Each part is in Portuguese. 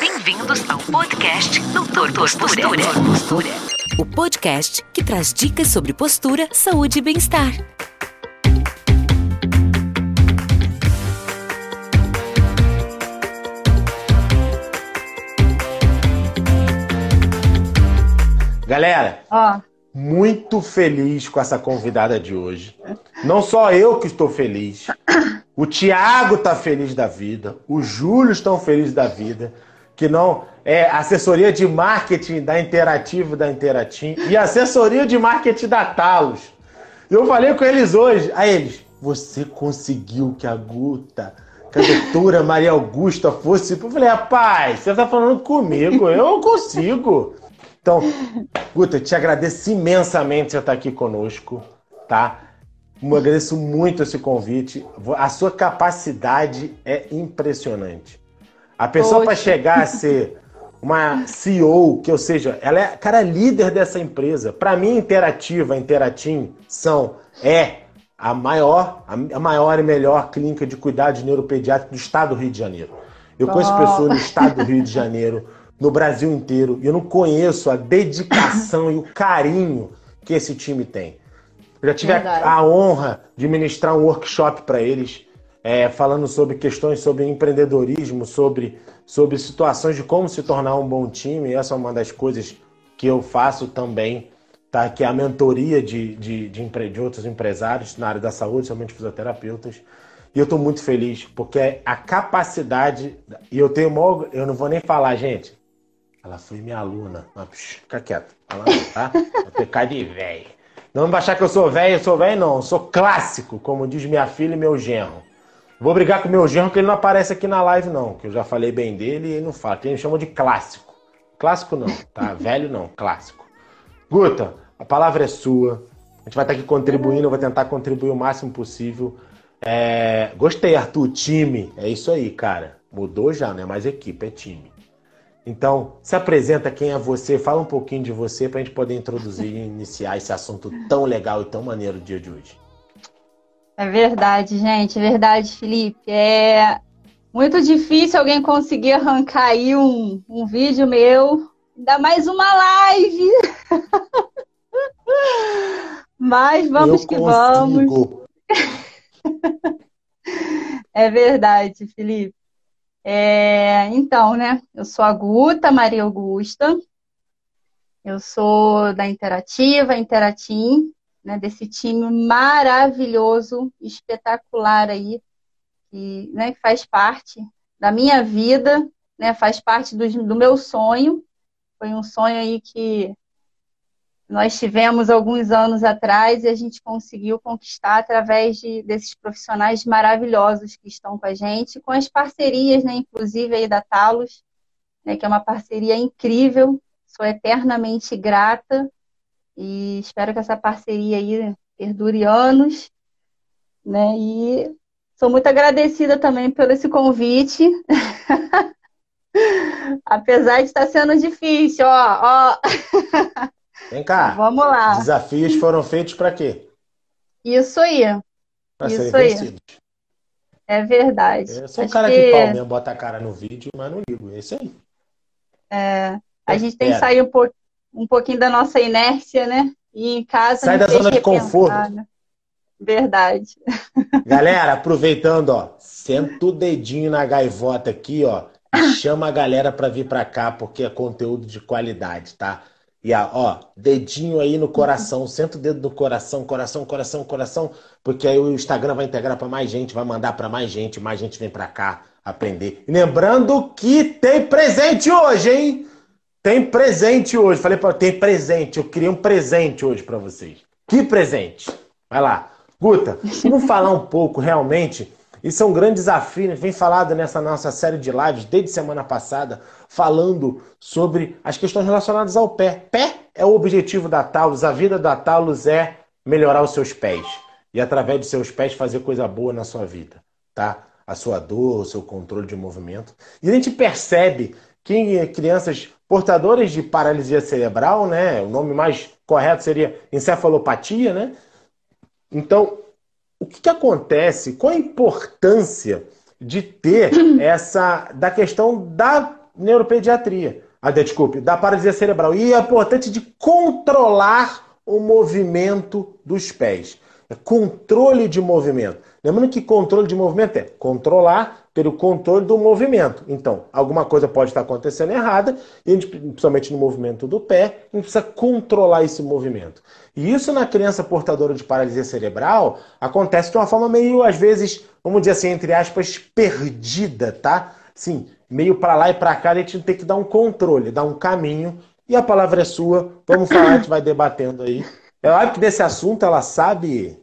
Bem-vindos ao podcast Doutor Postura. Postura. O podcast que traz dicas sobre postura, saúde e bem-estar. Galera, Ó, muito feliz com essa convidada de hoje. Não só eu que estou feliz. O Tiago está feliz da vida. O Júlio estão felizes da vida. Que não é assessoria de marketing da Interativo da Interatim e assessoria de marketing da Talos. Eu falei com eles hoje. A eles, você conseguiu que a Guta, que a doutora Maria Augusta fosse. Eu falei, rapaz, você está falando comigo, eu consigo. Então, Guta, te agradeço imensamente você estar aqui conosco, tá? Agradeço muito esse convite. A sua capacidade é impressionante. A pessoa para chegar a ser uma CEO, que ou seja, ela é cara líder dessa empresa. Para mim, Interativa, Interatim são é a maior, a maior e melhor clínica de cuidados neuropediátricos do estado do Rio de Janeiro. Eu conheço Oh. pessoas no estado do Rio de Janeiro, no Brasil inteiro, e eu não conheço a dedicação e o carinho que esse time tem. Eu já tive a, a honra de ministrar um workshop para eles, é, falando sobre questões sobre empreendedorismo, sobre, sobre situações de como se tornar um bom time. Essa é uma das coisas que eu faço também, tá? que é a mentoria de, de, de, empre- de outros empresários na área da saúde, somente fisioterapeutas. E eu estou muito feliz, porque a capacidade. E eu tenho maior, Eu não vou nem falar, gente. Ela foi minha aluna. Mas, psh, fica quieto. Tá? Vai ter cara de velho. Não vai achar que eu sou velho, eu sou velho, não. Eu sou clássico, como diz minha filha e meu genro. Vou brigar com meu genro que ele não aparece aqui na live, não. Que eu já falei bem dele e ele não fala. Que ele me chama de clássico. Clássico não, tá? Velho não, clássico. Guta, a palavra é sua. A gente vai estar aqui contribuindo, eu vou tentar contribuir o máximo possível. É, Gostei, Arthur, time. É isso aí, cara. Mudou já, não é mais equipe, é time. Então, se apresenta quem é você, fala um pouquinho de você para a gente poder introduzir e iniciar esse assunto tão legal e tão maneiro do dia de hoje. é verdade, gente, é verdade, Felipe. É muito difícil alguém conseguir arrancar aí um, um vídeo meu, ainda mais uma live. Mas vamos Eu que vamos. consigo. É verdade, Felipe. É, então, né? Eu sou a Guta Maria Augusta. Eu sou da Interativa, Interatim, né? Desse time maravilhoso, espetacular aí, que, né, faz parte da minha vida, né? Faz parte do, do meu sonho. Foi um sonho aí que nós tivemos alguns anos atrás e a gente conseguiu conquistar através de, desses profissionais maravilhosos que estão com a gente, com as parcerias, né, inclusive aí da Talos, né, que é uma parceria incrível. Sou eternamente grata e espero que essa parceria aí perdure anos, né? E sou muito agradecida também pelo esse convite. Apesar de estar sendo difícil, ó, ó. Vem cá. Vamos lá. Desafios foram feitos para quê? Isso aí, Para serem aí. vencidos. é verdade. Eu sou um cara que de pau mesmo, bota a cara no vídeo, mas não ligo. É isso aí. a gente tem que sair um, po- um pouquinho da nossa inércia, né? E em casa Sai da zona de conforto. né? Verdade. Galera, aproveitando, ó, senta o dedinho na gaivota aqui, ó, e chama a galera pra vir pra cá, porque é conteúdo de qualidade, tá? E ó, dedinho aí no coração, senta o dedo no coração, coração, coração, coração, porque aí o Instagram vai integrar pra mais gente, vai mandar pra mais gente, mais gente vem pra cá aprender. E lembrando que tem presente hoje, hein? Tem presente hoje. Falei para tem presente. Eu queria um presente hoje pra vocês. Que presente? Vai lá. Guta, vamos falar um pouco realmente. Isso é um grande desafio. Vem falado nessa nossa série de lives desde semana passada, falando sobre as questões relacionadas ao pé. Pé é o objetivo da Taurus. A vida da Taurus é melhorar os seus pés. E através de seus pés fazer coisa boa na sua vida, tá? A sua dor, o seu controle de movimento. E a gente percebe que crianças portadoras de paralisia cerebral, né? O nome mais correto seria encefalopatia, né? Então, o que, que acontece? Qual a importância de ter essa da questão da neuropediatria, ah, desculpe, da paralisia cerebral e a importância de controlar o movimento dos pés. É controle de movimento. Lembrando que controle de movimento é controlar pelo controle do movimento. Então, alguma coisa pode estar acontecendo errada, e a gente, principalmente no movimento do pé, a gente precisa controlar esse movimento. E isso na criança portadora de paralisia cerebral acontece de uma forma meio, às vezes, vamos dizer assim, entre aspas, perdida, tá? Sim, meio para lá e para cá, a gente tem que dar um controle, dar um caminho. E a palavra é sua. Vamos falar, a gente vai debatendo aí. É óbvio que desse assunto ela sabe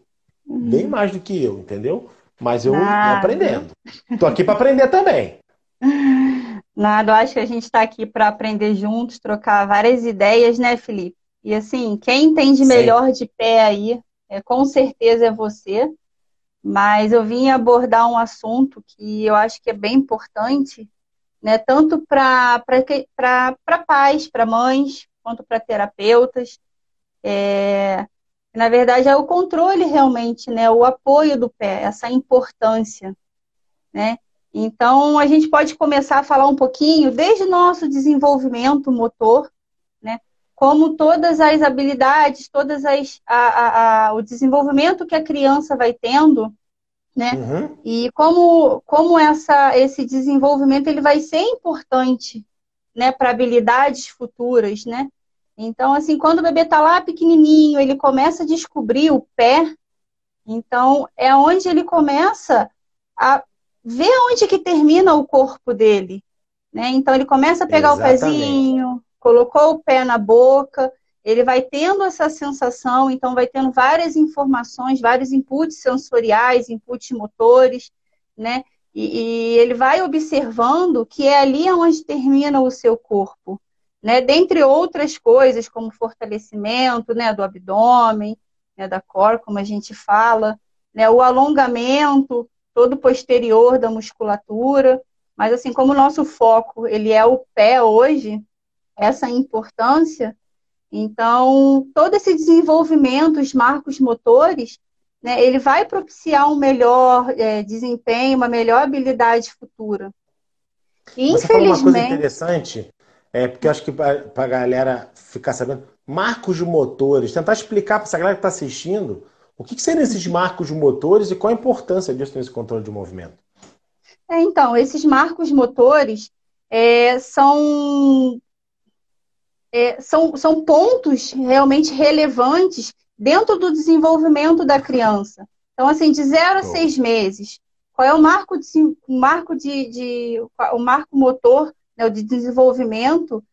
bem uhum. mais do que eu, entendeu? Mas eu Nada. tô aprendendo. Tô aqui para aprender também. Nada, eu acho que a gente está aqui para aprender juntos, trocar várias ideias, né, Felipe? E assim, quem entende melhor de pé aí, é, com certeza é você. Mas eu vim abordar um assunto que eu acho que é bem importante, né? Tanto para pais, para mães, quanto para terapeutas. É, na verdade, é o controle realmente, né? O apoio do pé, essa importância, né? Então, a gente pode começar a falar um pouquinho desde o nosso desenvolvimento motor, né? Como todas as habilidades, todas as a, a, a, o desenvolvimento que a criança vai tendo, né? Uhum. E como como essa esse desenvolvimento ele vai ser importante, né, para habilidades futuras, né? Então, assim, quando o bebê está lá pequenininho, ele começa a descobrir o pé, então é onde ele começa a ver onde que termina o corpo dele, né? Então ele começa a pegar Exatamente. o pezinho, colocou o pé na boca, ele vai tendo essa sensação, então vai tendo várias informações, vários inputs sensoriais, inputs motores, né? E, e ele vai observando que é ali onde termina o seu corpo né? Dentre outras coisas, como fortalecimento, né, do abdômen, né, da core, como a gente fala, né, o alongamento todo posterior da musculatura, mas assim, como o nosso foco, ele é o pé hoje, essa importância, então, todo esse desenvolvimento, os marcos motores, né, ele vai propiciar um melhor é, desempenho, uma melhor habilidade futura. Infelizmente. Você falou uma coisa interessante é, porque eu acho que para a galera ficar sabendo, marcos de motores, tentar explicar para essa galera que está assistindo o que, que seriam esses marcos de motores e qual a importância disso nesse controle de movimento. É, então, esses marcos motores é, são, é, são, são pontos realmente relevantes dentro do desenvolvimento da criança. Então, assim, de 0 a 6 meses, qual é o marco de, o marco de, de o marco motor né, de desenvolvimento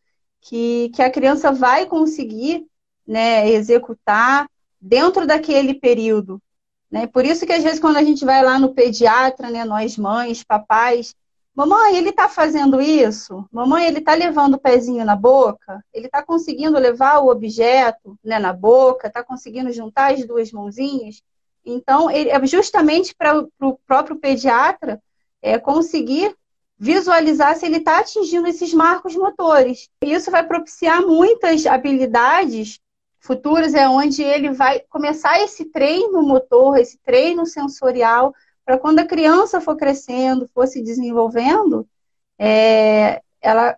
que, que a criança vai conseguir né, executar dentro daquele período. Né? Por isso que às vezes quando a gente vai lá no pediatra, né, nós mães, papais, mamãe, ele está fazendo isso? Mamãe, ele está levando o pezinho na boca? Ele está conseguindo levar o objeto né, na boca? Está conseguindo juntar as duas mãozinhas? Então, ele, é justamente para o próprio pediatra é, conseguir visualizar se ele está atingindo esses marcos motores. Isso vai propiciar muitas habilidades futuras, é onde ele vai começar esse treino motor, esse treino sensorial, para quando a criança for crescendo, for se desenvolvendo, é, ela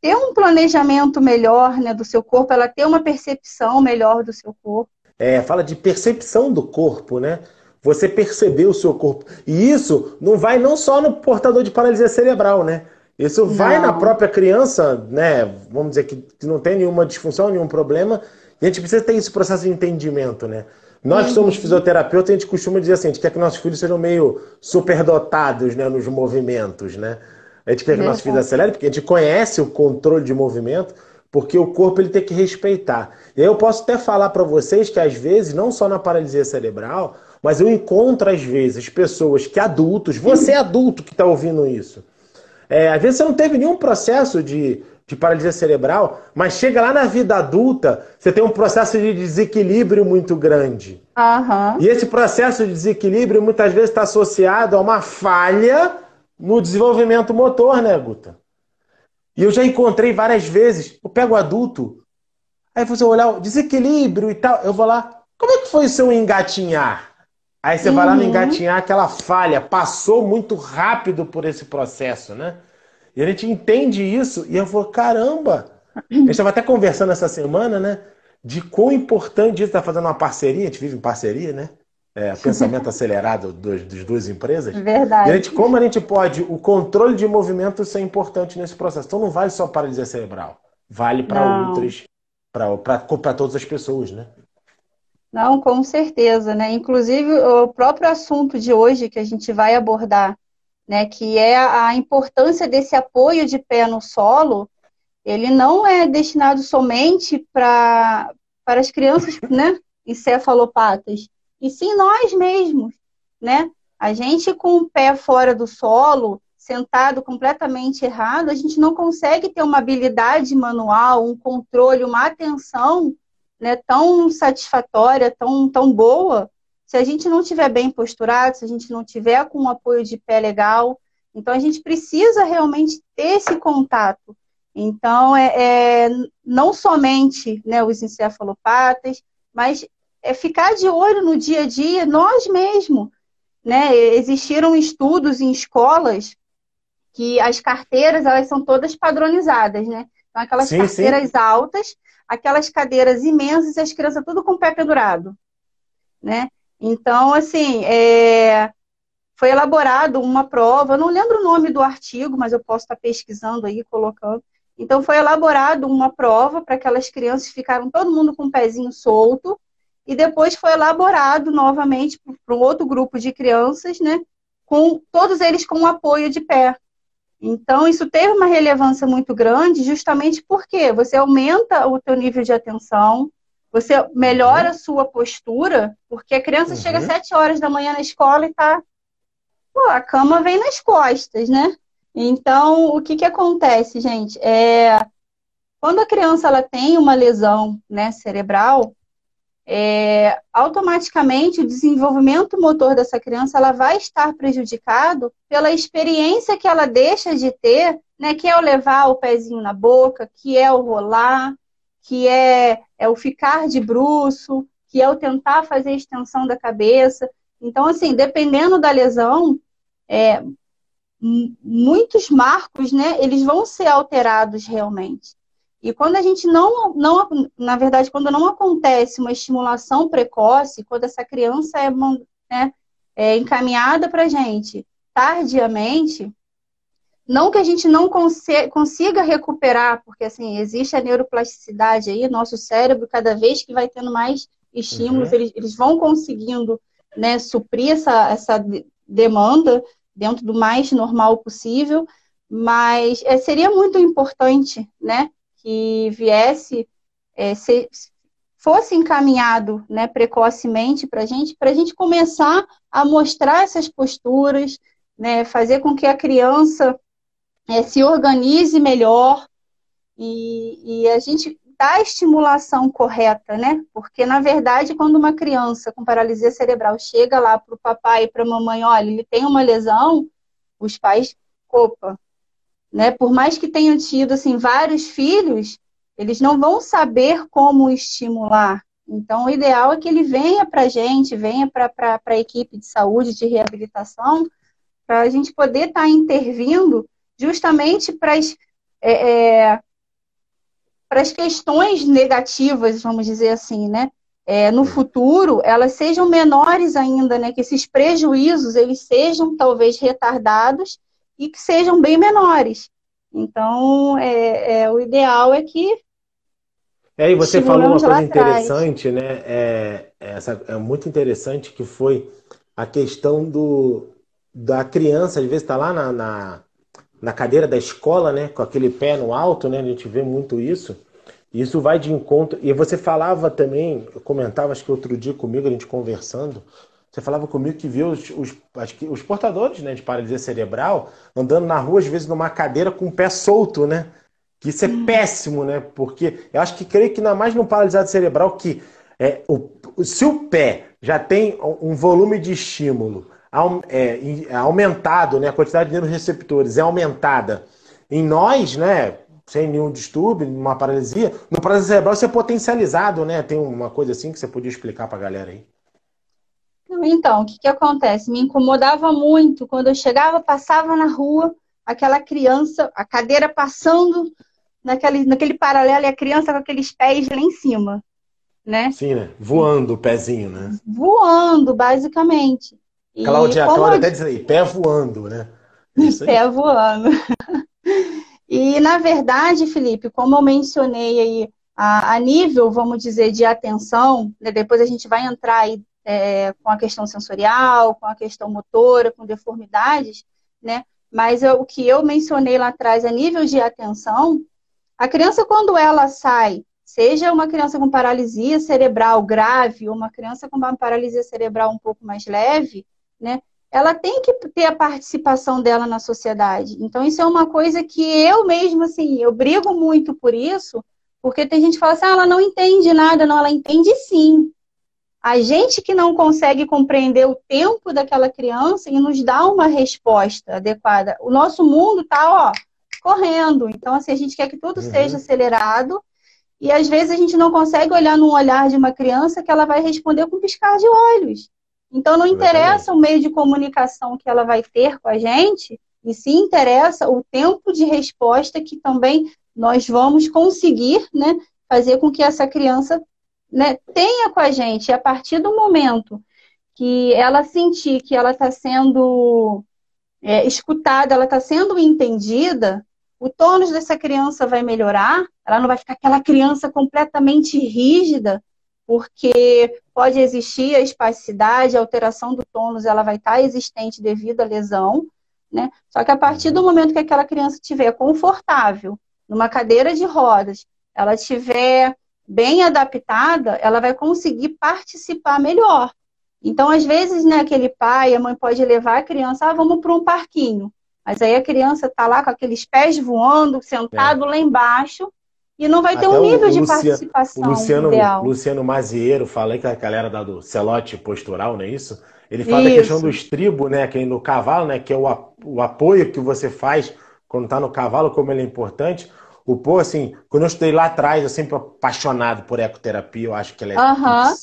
ter um planejamento melhor né, do seu corpo, ela ter uma percepção melhor do seu corpo. É, fala de percepção do corpo, né? Você perceber o seu corpo. E isso não vai não só no portador de paralisia cerebral, né? Isso vai não. na própria criança, né? Vamos dizer que, não tem nenhuma disfunção, nenhum problema. E a gente precisa ter esse processo de entendimento, né? Nós que somos fisioterapeutas, a gente costuma dizer assim, a gente quer que nossos filhos sejam meio superdotados né, nos movimentos, né? A gente quer que nossos filhos acelerem, porque a gente conhece o controle de movimento, porque o corpo ele tem que respeitar. E aí eu posso até falar para vocês que às vezes, não só na paralisia cerebral, mas eu encontro, às vezes, pessoas que adultos, você é adulto que está ouvindo isso, é, às vezes você não teve nenhum processo de, de paralisia cerebral, mas chega lá na vida adulta, você tem um processo de desequilíbrio muito grande. Uhum. E esse processo de desequilíbrio muitas vezes está associado a uma falha no desenvolvimento motor, né, Guta? E eu já encontrei várias vezes, eu pego o adulto, aí você olhar o desequilíbrio e tal, eu vou lá, como é que foi o seu engatinhar? Aí você uhum. vai lá no uhum. engatinhar aquela falha, passou muito rápido por esse processo, né? E a gente entende isso e eu vou, caramba! A gente estava até conversando essa semana, né? De quão importante isso está fazendo uma parceria, a gente vive em parceria, né? É, pensamento acelerado dos, das duas empresas. Verdade. E a gente, como a gente pode, o controle de movimento ser importante nesse processo. Então não vale só paralisia cerebral, vale para outras, para todas as pessoas, né? Não, com certeza, né? Inclusive, o próprio assunto de hoje que a gente vai abordar, né, que é a importância desse apoio de pé no solo, ele não é destinado somente para para as crianças, né, encefalopatas, e sim nós mesmos, né? A gente com o pé fora do solo, sentado completamente errado, a gente não consegue ter uma habilidade manual, um controle, uma atenção né, tão satisfatória, tão, tão boa, se a gente não tiver bem posturado, se a gente não tiver com um apoio de pé legal. Então, a gente precisa realmente ter esse contato. Então, é, é não somente né, os encefalopatas, mas é ficar de olho no dia a dia, nós mesmos. Né? Existiram estudos em escolas que as carteiras elas são todas padronizadas, né? Então, aquelas sim, carteiras sim. altas aquelas cadeiras imensas e as crianças tudo com o pé pendurado, né? Então, assim, é... foi elaborado uma prova, não lembro o nome do artigo, mas eu posso estar pesquisando aí, colocando. Então, foi elaborado uma prova para aquelas crianças, ficaram todo mundo com o pezinho solto, e depois foi elaborado novamente para um outro grupo de crianças, né? Com todos eles com apoio de pé. Então, isso teve uma relevância muito grande, justamente porque você aumenta o teu nível de atenção, você melhora uhum. a sua postura, porque a criança uhum. chega às 7 horas da manhã na escola e tá. Pô, a cama vem nas costas, né? Então, o que que acontece, gente? É, quando a criança ela tem uma lesão né, cerebral, é, automaticamente o desenvolvimento motor dessa criança ela vai estar prejudicado pela experiência que ela deixa de ter, né, que é o levar o pezinho na boca, que é o rolar, que é, é o ficar de bruço, que é o tentar fazer extensão da cabeça. Então, assim, dependendo da lesão, é, muitos marcos, né, eles vão ser alterados realmente. E quando a gente não, não, na verdade, quando não acontece uma estimulação precoce, quando essa criança é, né, é encaminhada para a gente tardiamente, não que a gente não consiga recuperar, porque assim, existe a neuroplasticidade aí, nosso cérebro, cada vez que vai tendo mais estímulos, uhum. eles, eles vão conseguindo né, suprir essa, essa demanda dentro do mais normal possível, mas é, seria muito importante, né, que viesse, é, se, fosse encaminhado né, precocemente para a gente, para a gente começar a mostrar essas posturas, né, fazer com que a criança é, se organize melhor e, e a gente dá a estimulação correta, né? Porque, na verdade, quando uma criança com paralisia cerebral chega lá para o papai e para a mamãe, olha, ele tem uma lesão, os pais, opa, né? Por mais que tenham tido assim vários filhos, eles não vão saber como estimular. Então, o ideal é que ele venha para a gente, venha para a equipe de saúde, de reabilitação, para a gente poder estar tá intervindo justamente para as é, é, questões negativas, vamos dizer assim, né? É, no futuro, elas sejam menores ainda, né? Que esses prejuízos eles sejam talvez retardados e que sejam bem menores. Então, é, é o ideal é que. É, e você falou uma coisa interessante, né? É, essa, é muito interessante que foi a questão do, da criança, às vezes está lá na, na, na, cadeira da escola, né? Com aquele pé no alto, né? A gente vê muito isso. Isso vai de encontro. E você falava também, eu comentava, acho que outro dia comigo, a gente conversando, você falava comigo que viu os, os, os portadores né, de paralisia cerebral andando na rua, às vezes, numa cadeira com o pé solto, né? Que isso é hum. péssimo, né? Porque eu acho que creio que ainda mais no paralisado cerebral que é, o, se o pé já tem um volume de estímulo é, é, aumentado, né? A quantidade de neuroreceptores é aumentada em nós, né? Sem nenhum distúrbio, numa paralisia, no paralisia cerebral isso é potencializado, né? Tem uma coisa assim que você podia explicar para a galera aí. Então, o que, que acontece? Me incomodava muito quando eu chegava, passava na rua, aquela criança, a cadeira passando naquele, naquele paralelo e a criança com aqueles pés lá em cima, né? Sim, né? Voando o pezinho, né? Voando, basicamente. E Cláudia. Cláudia até diz aí, pé voando, né? É pé voando. e, na verdade, Felipe, como eu mencionei aí, a, a nível, vamos dizer, de atenção, né? depois a gente vai entrar aí é, com a questão sensorial, com a questão motora, com deformidades, né? Mas eu, o que eu mencionei lá atrás, a nível de atenção, a criança, quando ela sai, seja uma criança com paralisia cerebral grave ou uma criança com uma paralisia cerebral um pouco mais leve, né? Ela tem que ter a participação dela na sociedade. Então, isso é uma coisa que eu mesmo, assim, eu brigo muito por isso, porque tem gente que fala assim, ah, ela não entende nada. Não, ela entende sim. A gente que não consegue compreender o tempo daquela criança e nos dá uma resposta adequada. O nosso mundo está, ó, correndo. Então, assim, a gente quer que tudo uhum. seja acelerado e às vezes a gente não consegue olhar no olhar de uma criança que ela vai responder com piscar de olhos. Então, não interessa o meio de comunicação que ela vai ter com a gente, e se interessa o tempo de resposta que também nós vamos conseguir né, fazer com que essa criança né, tenha com a gente. A partir do momento que ela sentir que ela está sendo é, escutada, ela está sendo entendida, o tônus dessa criança vai melhorar, ela não vai ficar aquela criança completamente rígida, porque pode existir a espasticidade, a alteração do tônus, ela vai estar existente devido à lesão, né? Só que a partir do momento que aquela criança estiver confortável, numa cadeira de rodas, ela estiver bem adaptada, ela vai conseguir participar melhor. Então, às vezes, né, aquele pai, a mãe pode levar a criança, ah, vamos para um parquinho. Mas aí a criança está lá com aqueles pés voando, sentado é. lá embaixo, e não vai ter Até um nível o, de Luciano, participação o Luciano, ideal. Luciano Mazieiro, falei que a galera da do celote postural, não é isso? Ele fala isso. da questão do estribo, né, que é no cavalo, né, que é o, o apoio que você faz quando está no cavalo, como ele é importante. O pô, assim, quando eu estudei lá atrás, eu sempre apaixonado por ecoterapia, eu acho que ela é uhum.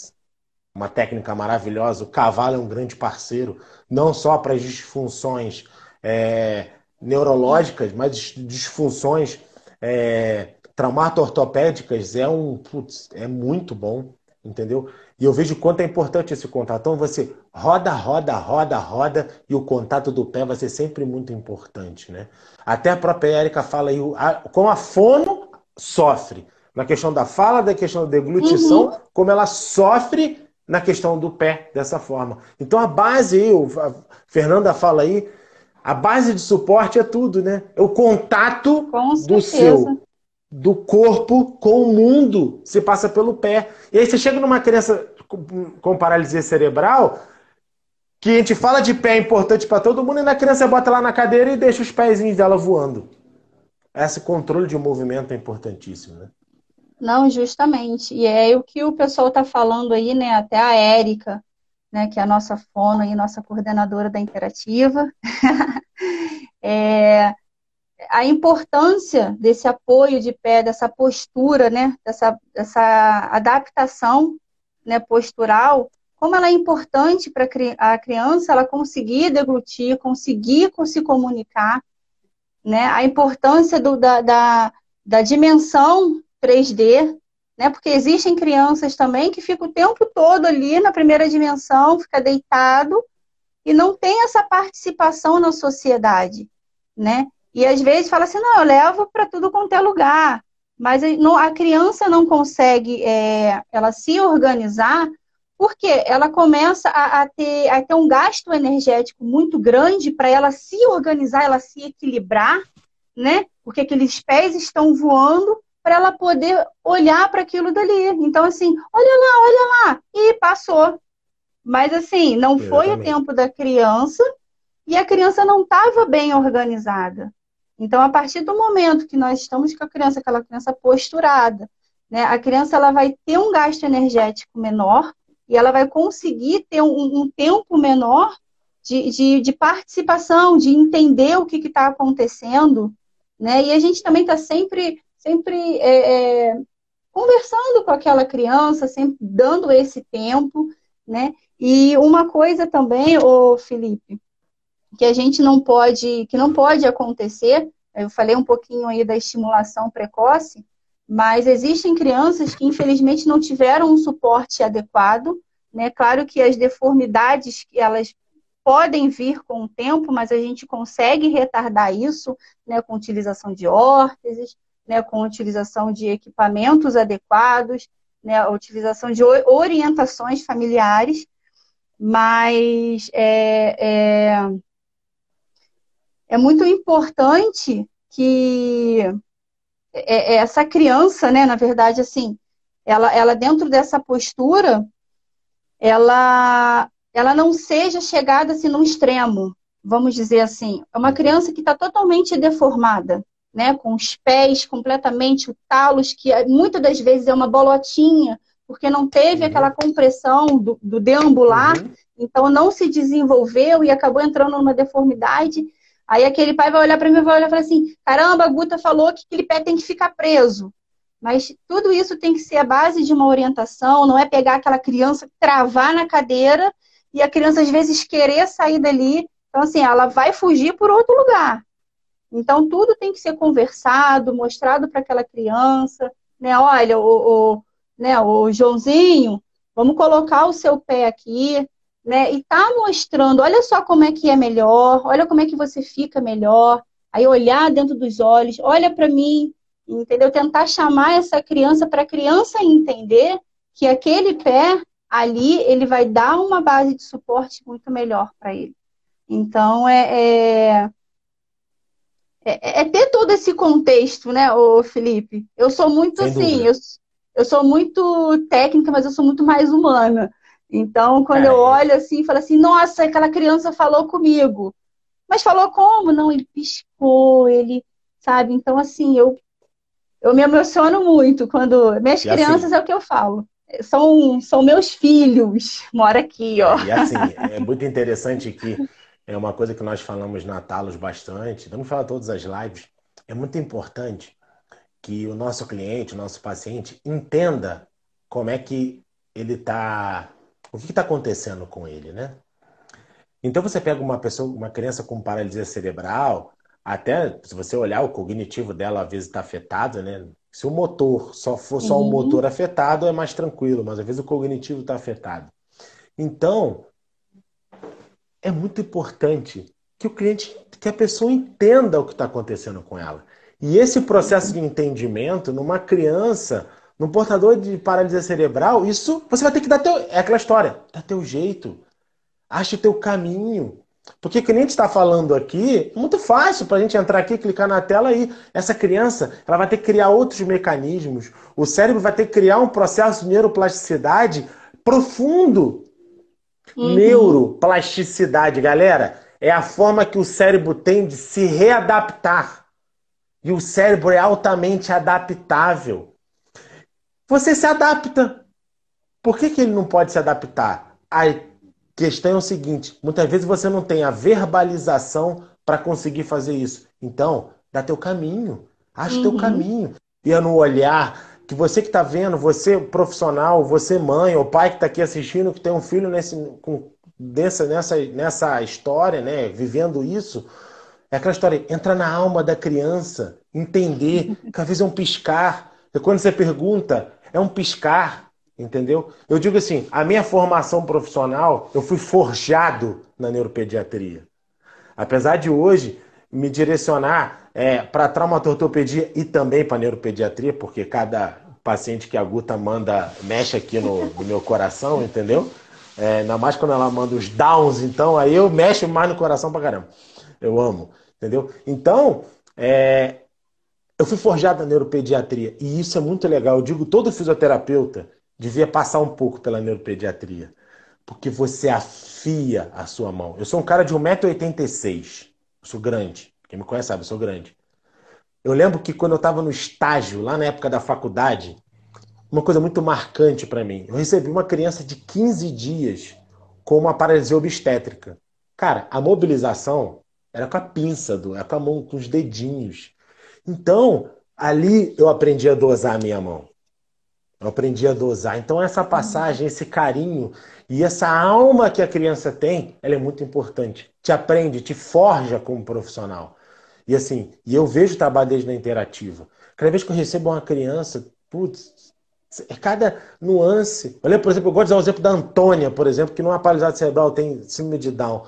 uma técnica maravilhosa. O cavalo é um grande parceiro, não só para as disfunções é, neurológicas, mas disfunções é, traumato-ortopédicas é um putz, é muito bom, entendeu? E eu vejo quanto é importante esse contato. Então você roda, roda, roda, roda e o contato do pé vai ser sempre muito importante, né? Até a própria Érica fala aí, com a fono sofre na questão da fala, da questão da deglutição, uhum. como ela sofre na questão do pé dessa forma. Então a base aí, a Fernanda fala aí, a base de suporte é tudo, né? É o contato do seu do corpo com o mundo. Se passa pelo pé. E aí você chega numa criança com paralisia cerebral, que a gente fala de pé é importante para todo mundo, e na criança bota lá na cadeira e deixa os pezinhos dela voando. Esse controle de movimento é importantíssimo, né? Não, justamente. E é o que o pessoal está falando aí, né? Até a Érica, né, que é a nossa fono e nossa coordenadora da Interativa, é, a importância desse apoio de pé, dessa postura, né, dessa, dessa adaptação né, postural, como ela é importante para a criança ela conseguir deglutir, conseguir se comunicar, né, a importância do, da, da, da dimensão 3D, né? Porque existem crianças também que ficam o tempo todo ali na primeira dimensão, fica deitado e não tem essa participação na sociedade, né? E às vezes fala assim, não, eu levo para tudo quanto é lugar, mas a criança não consegue, é, ela se organizar porque ela começa a, a, ter, a ter um gasto energético muito grande para ela se organizar, ela se equilibrar, né? Porque aqueles pés estão voando para ela poder olhar para aquilo dali. Então, assim, olha lá, olha lá, e passou. Mas, assim, não foi o tempo da criança e a criança não estava bem organizada. Então, a partir do momento que nós estamos com a criança, aquela criança posturada, né, a criança ela vai ter um gasto energético menor e ela vai conseguir ter um, um tempo menor de, de, de, participação, de entender o que está acontecendo, né? E a gente também está sempre sempre é, é, conversando com aquela criança, sempre dando esse tempo, né? E uma coisa também, o Felipe, que a gente não pode, que não pode acontecer, eu falei um pouquinho aí da estimulação precoce, mas existem crianças que infelizmente não tiveram um suporte adequado, né? Claro que as deformidades elas podem vir com o tempo, mas a gente consegue retardar isso, né, com utilização de órteses, né, com utilização de equipamentos adequados, né, a utilização de orientações familiares, mas é, é, é muito importante que é, é, essa criança, né, na verdade, assim, ela, ela dentro dessa postura, ela, ela não seja chegada assim num extremo, vamos dizer assim. É uma criança que está totalmente deformada, né, com os pés completamente, o talos, que muitas das vezes é uma bolotinha, porque não teve uhum. aquela compressão do, do deambular, uhum. então não se desenvolveu e acabou entrando numa deformidade. Aí aquele pai vai olhar para mim e vai olhar e falar assim: caramba, a Guta falou que aquele pé tem que ficar preso. Mas tudo isso tem que ser a base de uma orientação, não é pegar aquela criança, travar na cadeira e a criança às vezes querer sair dali. Então, assim, ela vai fugir por outro lugar. Então, tudo tem que ser conversado, mostrado para aquela criança, né? Olha, o, o, né, o Joãozinho, vamos colocar o seu pé aqui, né? E tá mostrando, olha só como é que é melhor, olha como é que você fica melhor. Aí olhar dentro dos olhos, olha para mim, entendeu? Tentar chamar essa criança para a criança entender que aquele pé ali ele vai dar uma base de suporte muito melhor para ele. Então é, é, é, é, ter todo esse contexto, né, o Felipe? Eu sou muito Sem assim, eu, eu sou muito técnica, mas eu sou muito mais humana. Então, quando é. eu olho assim, falo assim, nossa, aquela criança falou comigo. Mas falou como? Não, ele piscou, ele, sabe? Então, assim, eu eu me emociono muito quando. Minhas e crianças assim, é o que eu falo. São, são meus filhos, mora aqui, ó. E assim, é muito interessante que é uma coisa que nós falamos na Talos bastante, vamos falar todas as lives. É muito importante que o nosso cliente, o nosso paciente, entenda como é que ele está. O que está acontecendo com ele, né? Então você pega uma pessoa, uma criança com paralisia cerebral, até se você olhar o cognitivo dela, às vezes está afetado, né? Se o motor só for só o uhum. motor afetado, é mais tranquilo, mas às vezes o cognitivo está afetado. Então, é muito importante que o cliente, que a pessoa entenda o que está acontecendo com ela. E esse processo de entendimento, numa criança, num portador de paralisia cerebral, isso você vai ter que dar teu. É aquela história, dá teu jeito. Ache o teu caminho. Porque o que a gente está falando aqui, é muito fácil para a gente entrar aqui, clicar na tela e essa criança ela vai ter que criar outros mecanismos. O cérebro vai ter que criar um processo de neuroplasticidade profundo. Uhum. Neuroplasticidade, galera, é a forma que o cérebro tem de se readaptar. E o cérebro é altamente adaptável. Você se adapta. Por que, que ele não pode se adaptar? A questão é o seguinte: muitas vezes você não tem a verbalização para conseguir fazer isso. Então, dá teu caminho. Acha uhum. teu caminho. E é no olhar que você que está vendo, você profissional, você mãe ou pai que está aqui assistindo, que tem um filho nesse, com, dessa, nessa, nessa história, né, vivendo isso, é aquela história, entra na alma da criança, entender, que às vezes é um piscar. E quando você pergunta, é um piscar. Entendeu? Eu digo assim, a minha formação profissional, eu fui forjado na neuropediatria. Apesar de hoje me direcionar é, para traumatortopedia e também para neuropediatria, porque cada paciente que a Guta manda mexe aqui no, no meu coração, entendeu? É, ainda mais quando ela manda os downs, então aí eu mexo mais no coração pra caramba. Eu amo, entendeu? Então, é, eu fui forjado na neuropediatria e isso é muito legal. Eu digo todo fisioterapeuta devia passar um pouco pela neuropediatria. Porque você afia a sua mão. Eu sou um cara de 1,86m. Eu sou grande. Quem me conhece sabe, eu sou grande. Eu lembro que quando eu estava no estágio, lá na época da faculdade, uma coisa muito marcante para mim. Eu recebi uma criança de 15 dias com uma paralisia obstétrica. Cara, a mobilização era com a pinça, do, era com a mão, com os dedinhos. Então, ali eu aprendi a dosar a minha mão. Eu aprendi a dosar. Então, essa passagem, esse carinho e essa alma que a criança tem, ela é muito importante. Te aprende, te forja como profissional. E assim, e eu vejo o trabalho deles na interativa. Cada vez que eu recebo uma criança, putz, é cada nuance. Olha, por exemplo, eu gosto de usar o exemplo da Antônia, por exemplo, que numa paralisia cerebral tem síndrome de Down.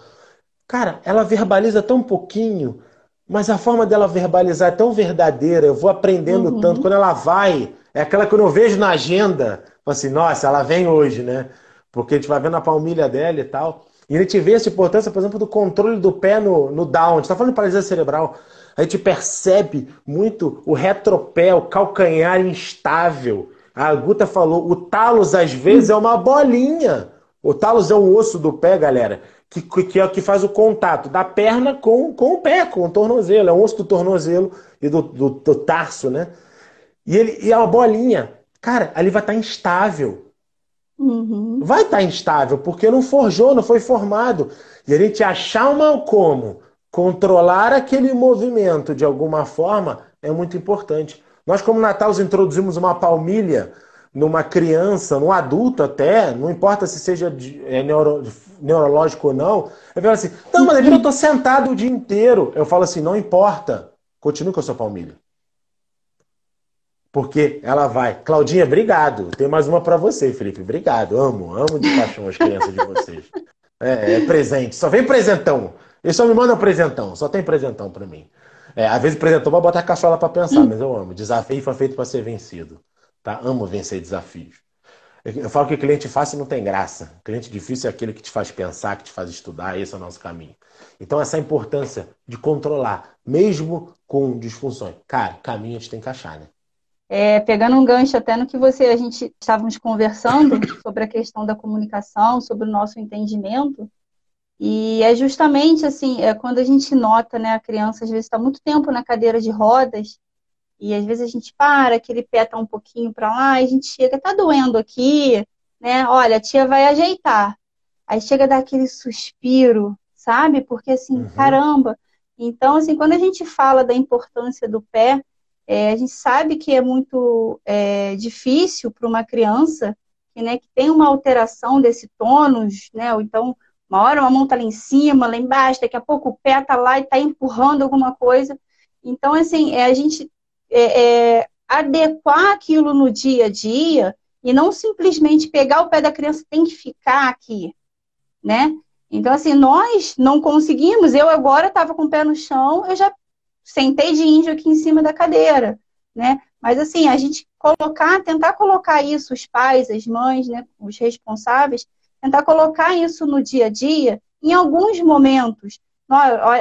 Cara, ela verbaliza tão pouquinho, mas a forma dela verbalizar é tão verdadeira. Eu vou aprendendo uhum. tanto. Quando ela vai, é aquela que eu não vejo na agenda. Assim, nossa, ela vem hoje, né? Porque a gente vai vendo a palmilha dela e tal. E a gente vê essa importância, por exemplo, do controle do pé no, no down. A gente está falando de paralisia cerebral. A gente percebe muito o retropé, o calcanhar instável. A Guta falou, o talos às vezes é uma bolinha. O talos é um osso do pé, galera, que, que é o que faz o contato da perna com, com o pé, com o tornozelo. É um osso do tornozelo e do, do, do tarso, né? E, ele, e é uma bolinha. Cara, ali vai estar instável. Uhum. Vai estar instável, porque não forjou, não foi formado. E a gente achar uma como controlar aquele movimento de alguma forma é muito importante. Nós, como Natal, introduzimos uma palmilha numa criança, num adulto até, não importa se seja de, é, neuro, neurológico ou não. Eu falo assim, não, mas eu estou sentado o dia inteiro. Eu falo assim, não importa, continue com a sua palmilha. Porque ela vai. Claudinha, obrigado. Tem mais uma para você, Felipe. Obrigado. Amo, amo de paixão as crianças de vocês. É, é presente. Só vem presentão. Eles só me mandam presentão. Só tem presentão para mim. É, às vezes presentão vai botar a cachola para pensar, mas eu amo. Desafio foi feito para ser vencido. Tá? Amo vencer desafios. Eu falo que cliente fácil não tem graça. Cliente difícil é aquele que te faz pensar, que te faz estudar. Esse é o nosso caminho. Então, essa importância de controlar, mesmo com disfunções. Cara, caminho a gente tem que achar, né? É, pegando um gancho até no que você a gente estávamos conversando sobre a questão da comunicação, sobre o nosso entendimento, e é justamente assim, é quando a gente nota, né, a criança às vezes está muito tempo na cadeira de rodas, e às vezes a gente para, aquele pé tá um pouquinho para lá, a gente chega, tá doendo aqui, né? Olha, a tia vai ajeitar. Aí chega daquele suspiro, sabe? Porque assim, uhum. caramba. Então, assim, quando a gente fala da importância do pé, é, a gente sabe que é muito é, difícil para uma criança que, né, que tem uma alteração desse tônus, né? Ou então uma hora uma mão está lá em cima, lá embaixo, daqui a pouco o pé está lá e está empurrando alguma coisa. Então, assim, é a gente é, é, adequar aquilo no dia a dia e não simplesmente pegar o pé da criança tem que ficar aqui, né? Então, assim, nós não conseguimos. Eu agora estava com o pé no chão, eu já sentei de índio aqui em cima da cadeira, né? Mas, assim, a gente colocar, tentar colocar isso, os pais, as mães, né, os responsáveis, tentar colocar isso no dia a dia, em alguns momentos.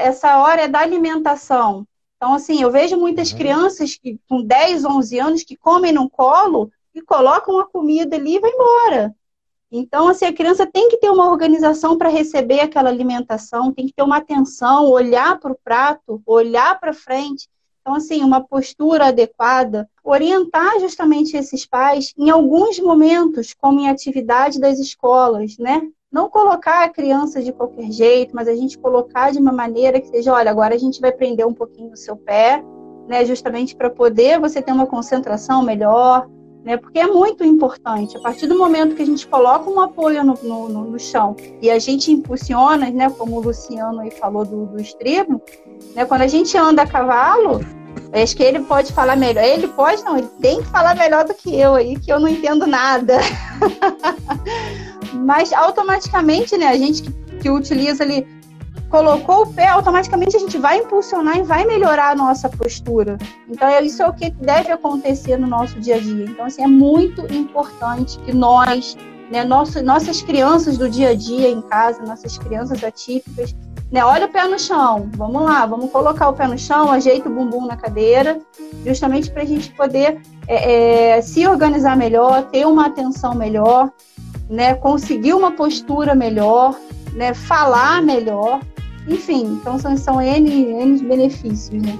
Essa hora é da alimentação. Então, assim, eu vejo muitas uhum. crianças que, com 10, 11 anos que comem no colo e colocam a comida ali e vai embora. Então, assim, a criança tem que ter uma organização para receber aquela alimentação, tem que ter uma atenção, olhar para o prato, olhar para frente. Então, assim, uma postura adequada, orientar justamente esses pais em alguns momentos, como em atividade das escolas, né? Não colocar a criança de qualquer jeito, mas a gente colocar de uma maneira que seja, olha, agora a gente vai prender um pouquinho o seu pé, né? Justamente para poder você ter uma concentração melhor, né? Porque é muito importante. A partir do momento que a gente coloca um apoio no, no, no chão e a gente impulsiona, né? Como o Luciano aí falou do, do estribo, né? Quando a gente anda a cavalo, Acho que ele pode falar melhor. Ele pode, não, ele tem que falar melhor do que eu aí, que eu não entendo nada. Mas automaticamente, né, a gente que, que utiliza ali, colocou o pé, automaticamente a gente vai impulsionar e vai melhorar a nossa postura. Então, é, isso é o que deve acontecer no nosso dia a dia. Então, assim, é muito importante que nós, né, nosso, nossas crianças do dia a dia em casa, nossas crianças atípicas, né? Olha o pé no chão. Vamos lá, vamos colocar o pé no chão, ajeita o bumbum na cadeira, justamente para a gente poder é, é, se organizar melhor, ter uma atenção melhor, né? Conseguir uma postura melhor, né? Falar melhor. Enfim, então são, são N, N benefícios, né?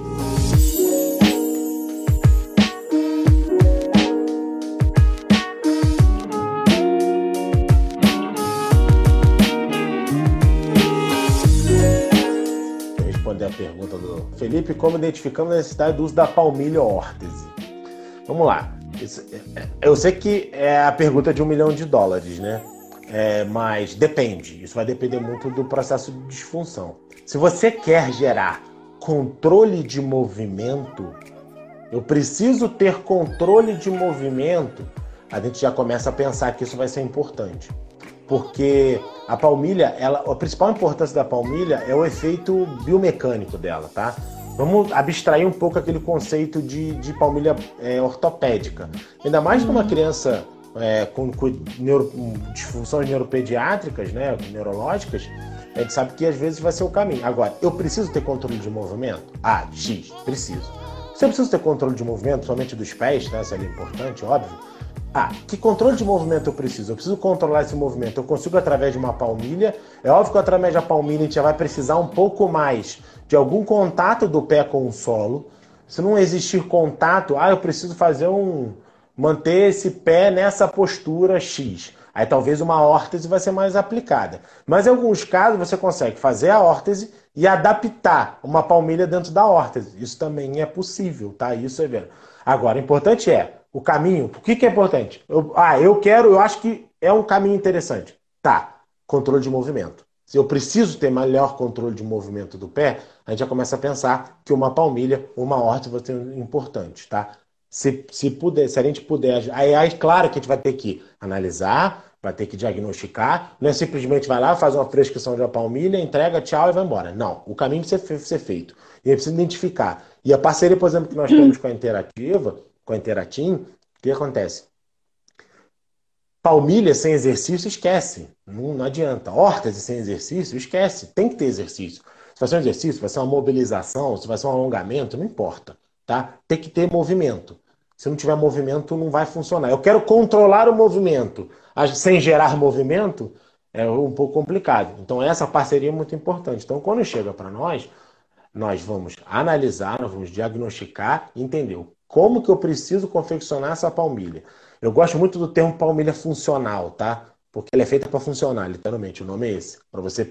Felipe, como identificamos a necessidade do uso da palmilha órtese? Vamos lá. É, eu sei que é a pergunta de um milhão de dólares, né? É, mas depende. Isso vai depender muito do processo de disfunção. Se você quer gerar controle de movimento, eu preciso ter controle de movimento, a gente já começa a pensar que isso vai ser importante. Porque a palmilha, ela, a principal importância da palmilha é o efeito biomecânico dela, tá? Vamos abstrair um pouco aquele conceito de, de palmilha é, ortopédica. Ainda mais numa criança é, com, com, neuro, disfunções neuropediátricas, né, neurológicas, a gente sabe que às vezes vai ser o caminho. Agora, eu preciso ter controle de movimento? Ah, X, preciso. Se eu preciso ter controle de movimento, somente dos pés, né, isso é importante, óbvio. Ah, que controle de movimento eu preciso? Eu preciso controlar esse movimento. Eu consigo através de uma palmilha. É óbvio que através da palmilha a gente já vai precisar um pouco mais de algum contato do pé com o solo. Se não existir contato, ah, eu preciso fazer um. manter esse pé nessa postura X. Aí talvez uma órtese vai ser mais aplicada. Mas em alguns casos você consegue fazer a órtese e adaptar uma palmilha dentro da órtese. Isso também é possível, tá? Isso é verdade. Agora, o importante é o caminho. O que, que é importante? Eu, ah, eu quero, eu acho que é um caminho interessante. Tá, controle de movimento. Se eu preciso ter melhor controle de movimento do pé, a gente já começa a pensar que uma palmilha, uma órtese vai ser importante, tá? Se, se, puder, se a gente puder, aí, aí claro que a gente vai ter que analisar, vai ter que diagnosticar, não é simplesmente vai lá, faz uma prescrição de uma palmilha, entrega, tchau e vai embora. Não, o caminho precisa ser feito. E aí precisa identificar. E a parceria, por exemplo, que nós temos com a Interativa, com a Interatim, o que acontece? Palmilha sem exercício, esquece. Não, não adianta. Órtese sem exercício, esquece. Tem que ter exercício. Se vai ser um exercício, vai ser uma mobilização, se vai ser um alongamento, não importa. Tá? Tem que ter movimento. Se não tiver movimento, não vai funcionar. Eu quero controlar o movimento sem gerar movimento, é um pouco complicado. Então, essa parceria é muito importante. Então, quando chega para nós, nós vamos analisar, nós vamos diagnosticar entender como que eu preciso confeccionar essa palmilha. Eu gosto muito do termo palmilha funcional, tá? Porque ela é feita para funcionar, literalmente. O nome é esse. Para você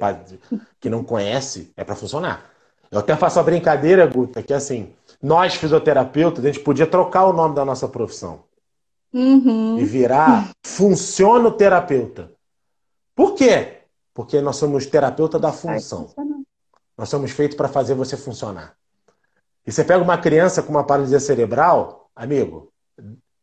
que não conhece, é para funcionar. Eu até faço a brincadeira, Guta, que assim, nós fisioterapeutas, a gente podia trocar o nome da nossa profissão. Uhum. E virar funcionoterapeuta. Por quê? Porque nós somos terapeuta da função. Nós somos feitos para fazer você funcionar. E você pega uma criança com uma paralisia cerebral, amigo,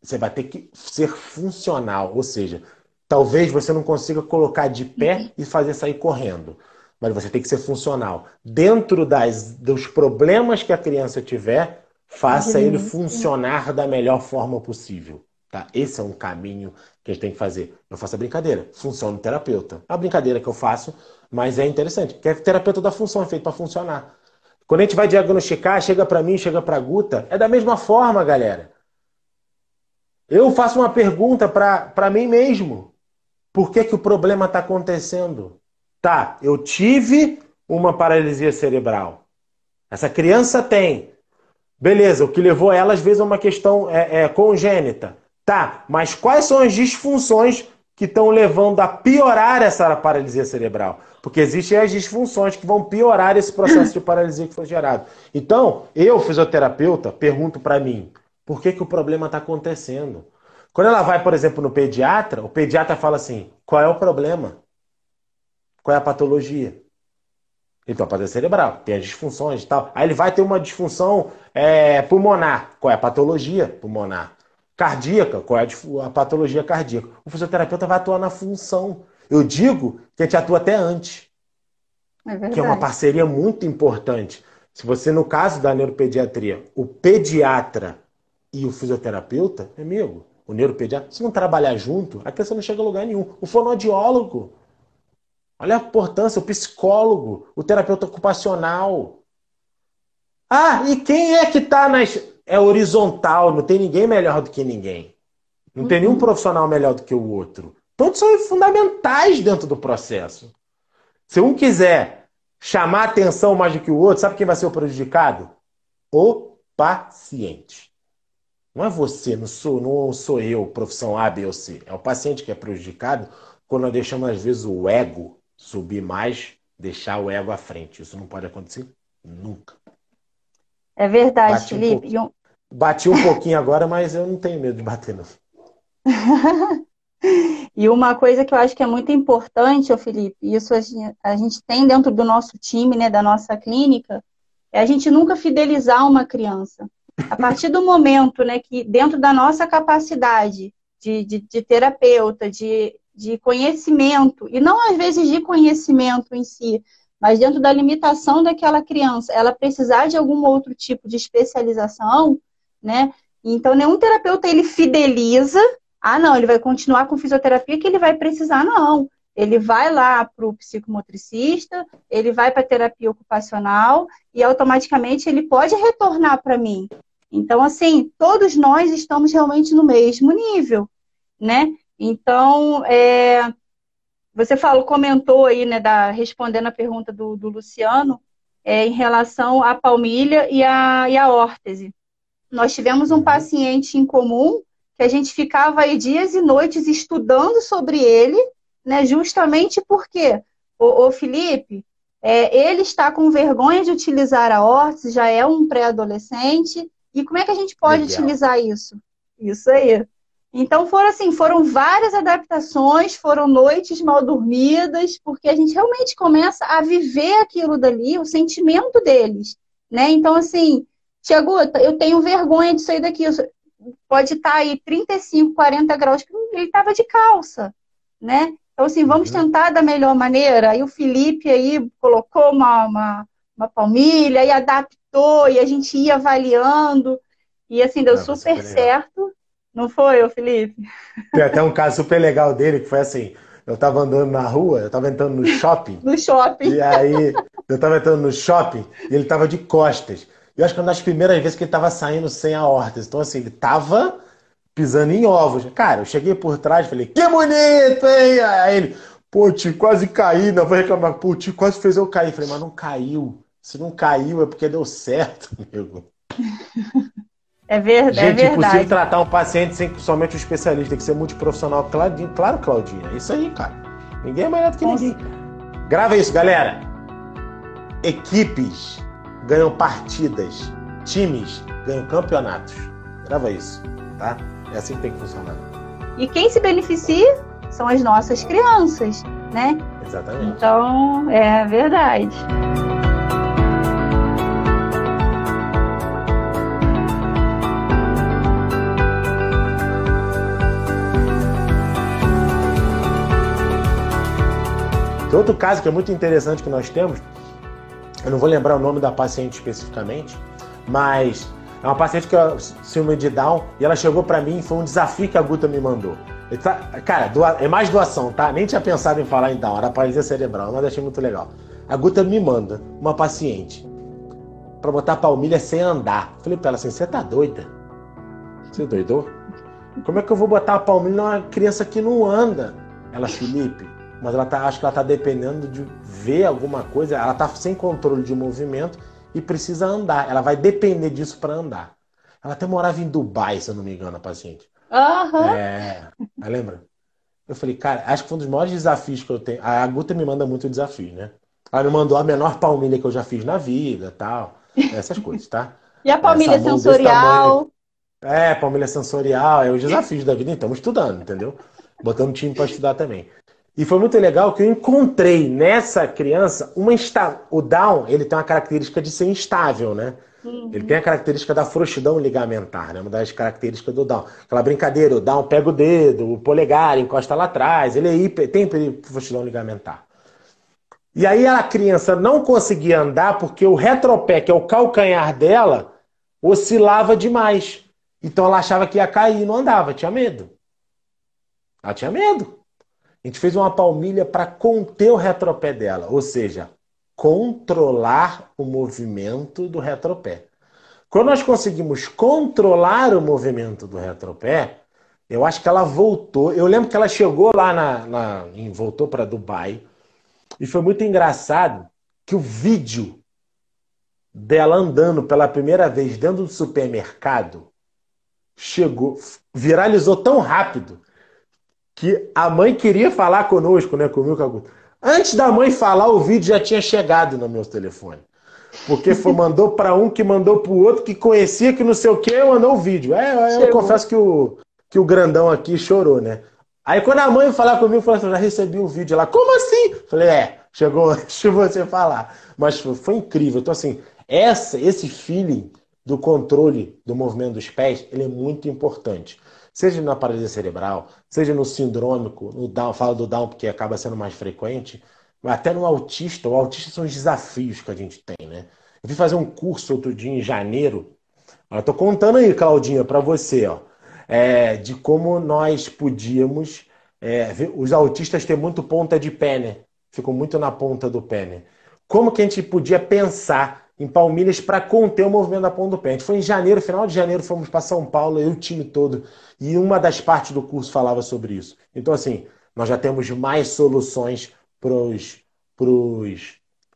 você vai ter que ser funcional. Ou seja, talvez você não consiga colocar de pé e fazer sair correndo. Mas você tem que ser funcional. Dentro das, dos problemas que a criança tiver, faça ele funcionar da melhor forma possível. Tá? Esse é um caminho que a gente tem que fazer. Eu faço a brincadeira, funciona terapeuta. É a brincadeira que eu faço, mas é interessante, porque é terapeuta da função, é feito para funcionar. Quando a gente vai diagnosticar, chega para mim, chega para Guta, é da mesma forma, galera. Eu faço uma pergunta para mim mesmo. Por que, que o problema está acontecendo? Tá, eu tive uma paralisia cerebral. Essa criança tem. Beleza, o que levou ela às vezes a uma questão é, é congênita. Tá, mas quais são as disfunções que estão levando a piorar essa paralisia cerebral? Porque existem as disfunções que vão piorar esse processo de paralisia que foi gerado. Então, eu, fisioterapeuta, pergunto para mim, por que, que o problema está acontecendo? Quando ela vai, por exemplo, no pediatra, o pediatra fala assim: qual é o problema? Qual é a patologia? Então, a paralisia cerebral, tem as disfunções e tal. Aí ele vai ter uma disfunção é, pulmonar. Qual é a patologia pulmonar? Cardíaca, qual é a patologia cardíaca. O fisioterapeuta vai atuar na função. Eu digo que a gente atua até antes. É que é uma parceria muito importante. Se você, no caso da neuropediatria, o pediatra e o fisioterapeuta, amigo, o neuropediatra, se não trabalhar junto, a criança não chega a lugar nenhum. O fonoaudiólogo, olha a importância, o psicólogo, o terapeuta ocupacional. Ah, e quem é que está nas é horizontal, não tem ninguém melhor do que ninguém. Não uhum. tem nenhum uhum. profissional melhor do que o outro. Todos são fundamentais dentro do processo. Se um quiser chamar atenção mais do que o outro, sabe quem vai ser o prejudicado? O paciente. Não é você, não sou, não sou eu, profissão A, B ou C. É o paciente que é prejudicado quando nós deixamos, às vezes, o ego subir mais, deixar o ego à frente. Isso não pode acontecer nunca. É verdade, Bate Felipe. Um, Bati um pouquinho agora, mas eu não tenho medo de bater, não. e uma coisa que eu acho que é muito importante, ô Felipe, isso a gente, a gente tem dentro do nosso time, né, da nossa clínica, é a gente nunca fidelizar uma criança. A partir do momento né, que, dentro da nossa capacidade de, de, de terapeuta, de, de conhecimento, e não às vezes de conhecimento em si, mas dentro da limitação daquela criança, ela precisar de algum outro tipo de especialização, né? Então, nenhum terapeuta ele fideliza, ah, não, ele vai continuar com fisioterapia que ele vai precisar, não. Ele vai lá para o psicomotricista, ele vai para a terapia ocupacional e automaticamente ele pode retornar para mim. Então, assim, todos nós estamos realmente no mesmo nível, né? Então, é, você falou, comentou aí, né, da, respondendo a pergunta do, do Luciano, é, em relação à palmilha e à, e à órtese. Nós tivemos um uhum. paciente em comum que a gente ficava aí dias e noites estudando sobre ele, né, justamente porque o, o Felipe, é, ele está com vergonha de utilizar a órtese, já é um pré-adolescente, e como é que a gente pode Legal. utilizar isso? Isso aí. Então foram assim, foram várias adaptações, foram noites mal dormidas, porque a gente realmente começa a viver aquilo dali, o sentimento deles, né? Então assim, Tiago, eu tenho vergonha de sair daqui. Pode estar aí 35, 40 graus, ele estava de calça, né? Então assim, vamos uhum. tentar da melhor maneira. Aí o Felipe aí colocou uma, uma, uma palmilha e adaptou e a gente ia avaliando e assim deu ah, super certo. Não foi, ô Felipe? Tem até um caso super legal dele, que foi assim, eu tava andando na rua, eu tava entrando no shopping. no shopping. E aí, eu tava entrando no shopping e ele tava de costas. E eu acho que uma das primeiras vezes que ele tava saindo sem a órtese. Então, assim, ele tava pisando em ovos. Cara, eu cheguei por trás falei, que bonito, hein? Aí ele, pô, tio, quase caí. Não vou reclamar. Pô, tio, quase fez eu cair. Falei, mas não caiu. Se não caiu é porque deu certo, amigo. É, ver, Gente, é verdade. é impossível tratar um paciente sem somente um especialista. Tem que ser multiprofissional. Claro, claro, Claudinha. É isso aí, cara. Ninguém é melhor do que Nossa. ninguém. Grava isso, galera. Equipes ganham partidas. Times ganham campeonatos. Grava isso, tá? É assim que tem que funcionar. E quem se beneficia são as nossas crianças, né? Exatamente. Então, é verdade. Outro caso que é muito interessante que nós temos, eu não vou lembrar o nome da paciente especificamente, mas é uma paciente que é síndrome de Down e ela chegou para mim foi um desafio que a Guta me mandou. Tá, cara, doa, é mais doação, tá? Nem tinha pensado em falar em Down, era paralisia cerebral, mas achei muito legal. A Guta me manda uma paciente para botar palmilha sem andar. Falei para ela assim: você tá doida? Você doidou? Como é que eu vou botar a palmilha numa criança que não anda? Ela, Felipe, mas ela tá, acho que ela está dependendo de ver alguma coisa, ela está sem controle de movimento e precisa andar. Ela vai depender disso para andar. Ela até morava em Dubai, se eu não me engano, a paciente. Uhum. É, lembra? Eu falei, cara, acho que foi um dos maiores desafios que eu tenho. A Guta me manda muito desafio, né? Ela me mandou a menor palmilha que eu já fiz na vida, tal, essas coisas, tá? E a palmilha sensorial? É, palmilha sensorial, é os desafios da vida, então, estamos estudando, entendeu? Botando time para estudar também. E foi muito legal que eu encontrei nessa criança uma insta... o Down, ele tem uma característica de ser instável, né? Uhum. Ele tem a característica da frouxidão ligamentar, né? Uma das características do Down. Aquela brincadeira, o Down pega o dedo, o polegar encosta lá atrás, ele é hiper... tem frouxidão ligamentar. E aí a criança não conseguia andar porque o retropé, que é o calcanhar dela, oscilava demais. Então ela achava que ia cair e não andava, tinha medo. Ela tinha medo. A gente fez uma palmilha para conter o retropé dela, ou seja, controlar o movimento do retropé. Quando nós conseguimos controlar o movimento do retropé, eu acho que ela voltou. Eu lembro que ela chegou lá na, na voltou para Dubai e foi muito engraçado que o vídeo dela andando pela primeira vez dentro do supermercado chegou, viralizou tão rápido que a mãe queria falar conosco, né, comigo, com a Antes da mãe falar, o vídeo já tinha chegado no meu telefone. Porque foi, mandou para um que mandou para o outro que conhecia que não sei o que, mandou o vídeo. É, eu confesso que o, que o grandão aqui chorou, né? Aí quando a mãe falar comigo, falou assim, já recebi o um vídeo lá. Como assim? Falei, é, chegou antes de você falar. Mas foi, foi incrível. Então, assim, essa, esse feeling do controle do movimento dos pés, ele é muito importante. Seja na paralisia cerebral, seja no sindrômico, no Down, falo do Down porque acaba sendo mais frequente, até no autista, o autista são os desafios que a gente tem, né? Eu fui fazer um curso outro dia em janeiro. Eu tô contando aí, Claudinha, para você, ó, é, de como nós podíamos. É, os autistas têm muito ponta de pé, né? Ficam muito na ponta do pé, né? Como que a gente podia pensar em palmilhas para conter o movimento da ponta do pé? A gente foi em janeiro, final de janeiro, fomos para São Paulo, eu e o time todo, e uma das partes do curso falava sobre isso. Então, assim, nós já temos mais soluções pros,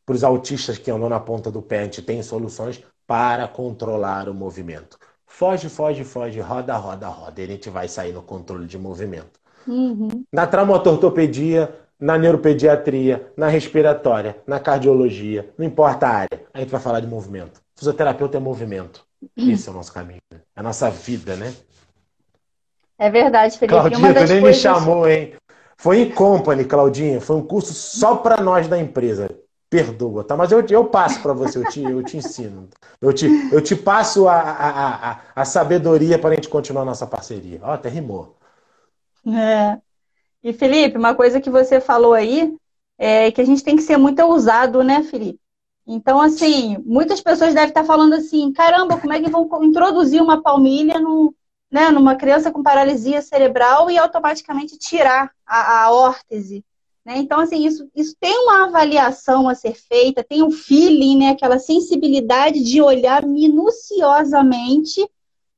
pros autistas que andam na ponta do pé. A gente tem soluções para controlar o movimento. Foge, foge, foge, roda, roda, roda. E a gente vai sair no controle de movimento. Uhum. Na traumatortopedia, na neuropediatria, na respiratória, na cardiologia, não importa a área, a gente vai falar de movimento. Fisioterapeuta é movimento. Esse é o nosso caminho. Né? É a nossa vida, né? É verdade, Felipe. Claudinha, tu nem coisas... me chamou, hein? Foi em company, Claudinha. Foi um curso só para nós da empresa. Perdoa, tá? Mas eu, eu passo para você, eu te, eu te ensino. Eu te, eu te passo a, a, a, a sabedoria para a gente continuar a nossa parceria. Ó, até rimou. É. E, Felipe, uma coisa que você falou aí é que a gente tem que ser muito ousado, né, Felipe? Então, assim, muitas pessoas devem estar falando assim: caramba, como é que vão introduzir uma palmilha no, né, numa criança com paralisia cerebral e automaticamente tirar a, a órtese. Né? Então, assim, isso, isso tem uma avaliação a ser feita, tem um feeling, né, aquela sensibilidade de olhar minuciosamente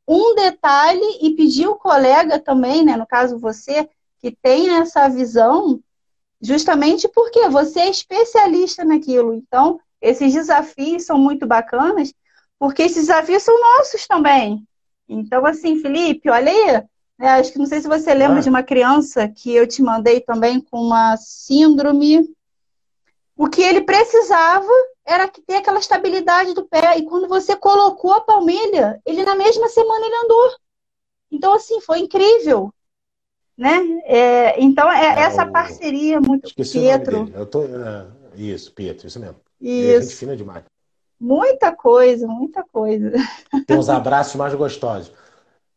um detalhe e pedir o colega também, né, no caso você, que tenha essa visão, justamente porque você é especialista naquilo. Então, esses desafios são muito bacanas, porque esses desafios são nossos também. Então, assim, Felipe, olha aí. Né, acho que não sei se você lembra ah. de uma criança que eu te mandei também com uma síndrome. O que ele precisava era ter aquela estabilidade do pé. E quando você colocou a palmilha, ele na mesma semana ele andou. Então, assim, foi incrível. Né? É, então, é, é essa o... parceria muito. Esqueci Pietro. Eu tô, uh, isso, Pietro, isso mesmo. Isso. É gente fina demais. Muita coisa, muita coisa. Tem uns abraços mais gostosos.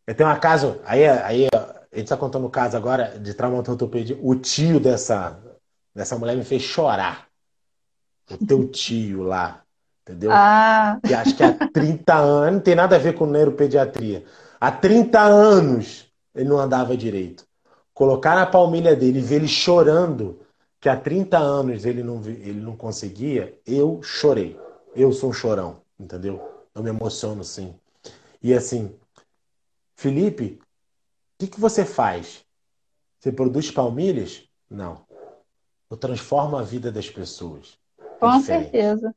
Eu tenho uma casa, aí, aí a gente está contando o caso agora de traumatortopedia. O tio dessa, dessa mulher me fez chorar. O teu tio lá, entendeu? Ah. E acho que há 30 anos, não tem nada a ver com neuropediatria. Há 30 anos ele não andava direito. Colocar na palmilha dele e ver ele chorando, que há 30 anos ele não, ele não conseguia, eu chorei. Eu sou um chorão, entendeu? Eu me emociono sim. E assim, Felipe, o que, que você faz? Você produz palmilhas? Não. Eu transformo a vida das pessoas. É Com certeza.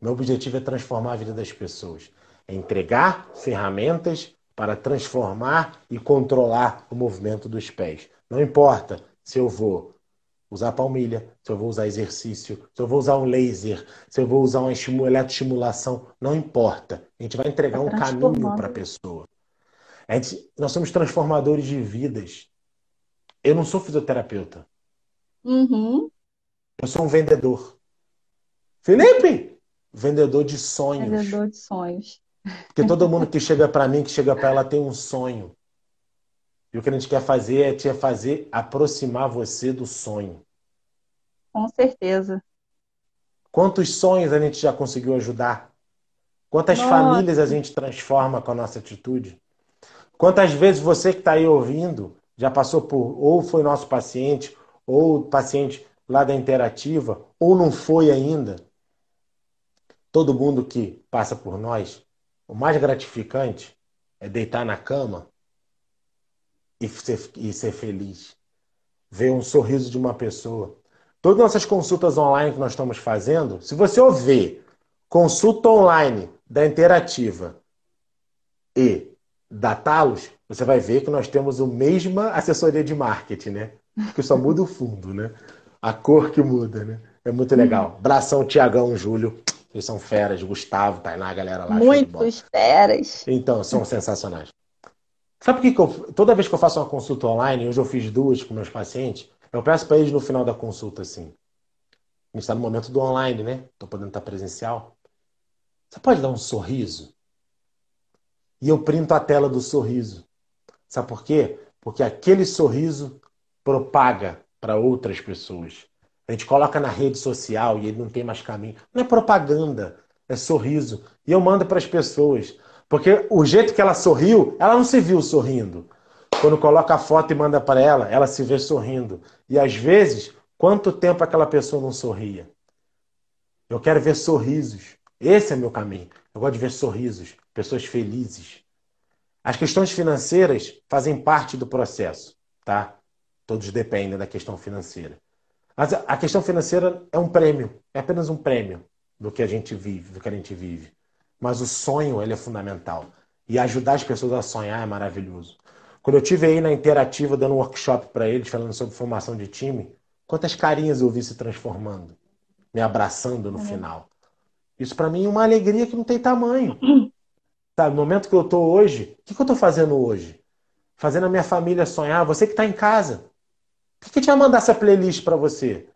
Meu objetivo é transformar a vida das pessoas. É entregar ferramentas para transformar e controlar o movimento dos pés. Não importa se eu vou usar palmilha, se eu vou usar exercício, se eu vou usar um laser, se eu vou usar uma eletroestimulação, não importa. A gente vai entregar um caminho para a pessoa. A gente, nós somos transformadores de vidas. Eu não sou fisioterapeuta. Uhum. Eu sou um vendedor. Felipe! Vendedor de sonhos. Vendedor de sonhos. Porque todo mundo que chega para mim, que chega para ela, tem um sonho. E o que a gente quer fazer é te fazer aproximar você do sonho. Com certeza. Quantos sonhos a gente já conseguiu ajudar? Quantas nossa. famílias a gente transforma com a nossa atitude? Quantas vezes você que está aí ouvindo já passou por, ou foi nosso paciente, ou paciente lá da interativa, ou não foi ainda? Todo mundo que passa por nós, o mais gratificante é deitar na cama e ser, e ser feliz. Ver um sorriso de uma pessoa. Todas nossas consultas online que nós estamos fazendo, se você ouvir consulta online da Interativa e da Talos, você vai ver que nós temos a mesma assessoria de marketing, né? Que só muda o fundo, né? A cor que muda, né? É muito legal. Bração, Tiagão, Júlio. Eles são feras. Gustavo, Tainá, a galera lá. Muitos feras. Então, são sensacionais. Sabe por que, que eu, toda vez que eu faço uma consulta online, hoje eu fiz duas com meus pacientes, eu peço para eles no final da consulta assim. A gente está no momento do online, né? Estou podendo estar presencial. Você pode dar um sorriso? E eu printo a tela do sorriso. Sabe por quê? Porque aquele sorriso propaga para outras pessoas. A gente coloca na rede social e ele não tem mais caminho. Não é propaganda, é sorriso. E eu mando para as pessoas. Porque o jeito que ela sorriu, ela não se viu sorrindo. Quando coloca a foto e manda para ela, ela se vê sorrindo. E às vezes, quanto tempo aquela pessoa não sorria? Eu quero ver sorrisos. Esse é meu caminho. Eu gosto de ver sorrisos, pessoas felizes. As questões financeiras fazem parte do processo, tá? Todos dependem da questão financeira. Mas a questão financeira é um prêmio, é apenas um prêmio do que a gente vive, do que a gente vive. Mas o sonho, ele é fundamental. E ajudar as pessoas a sonhar é maravilhoso. Quando eu tive aí na interativa dando um workshop para eles, falando sobre formação de time, quantas carinhas eu vi se transformando, me abraçando no final. Isso para mim é uma alegria que não tem tamanho. Sabe, no momento que eu estou hoje, o que, que eu estou fazendo hoje? Fazendo a minha família sonhar. Você que está em casa, por que, que a gente vai mandar essa playlist para você?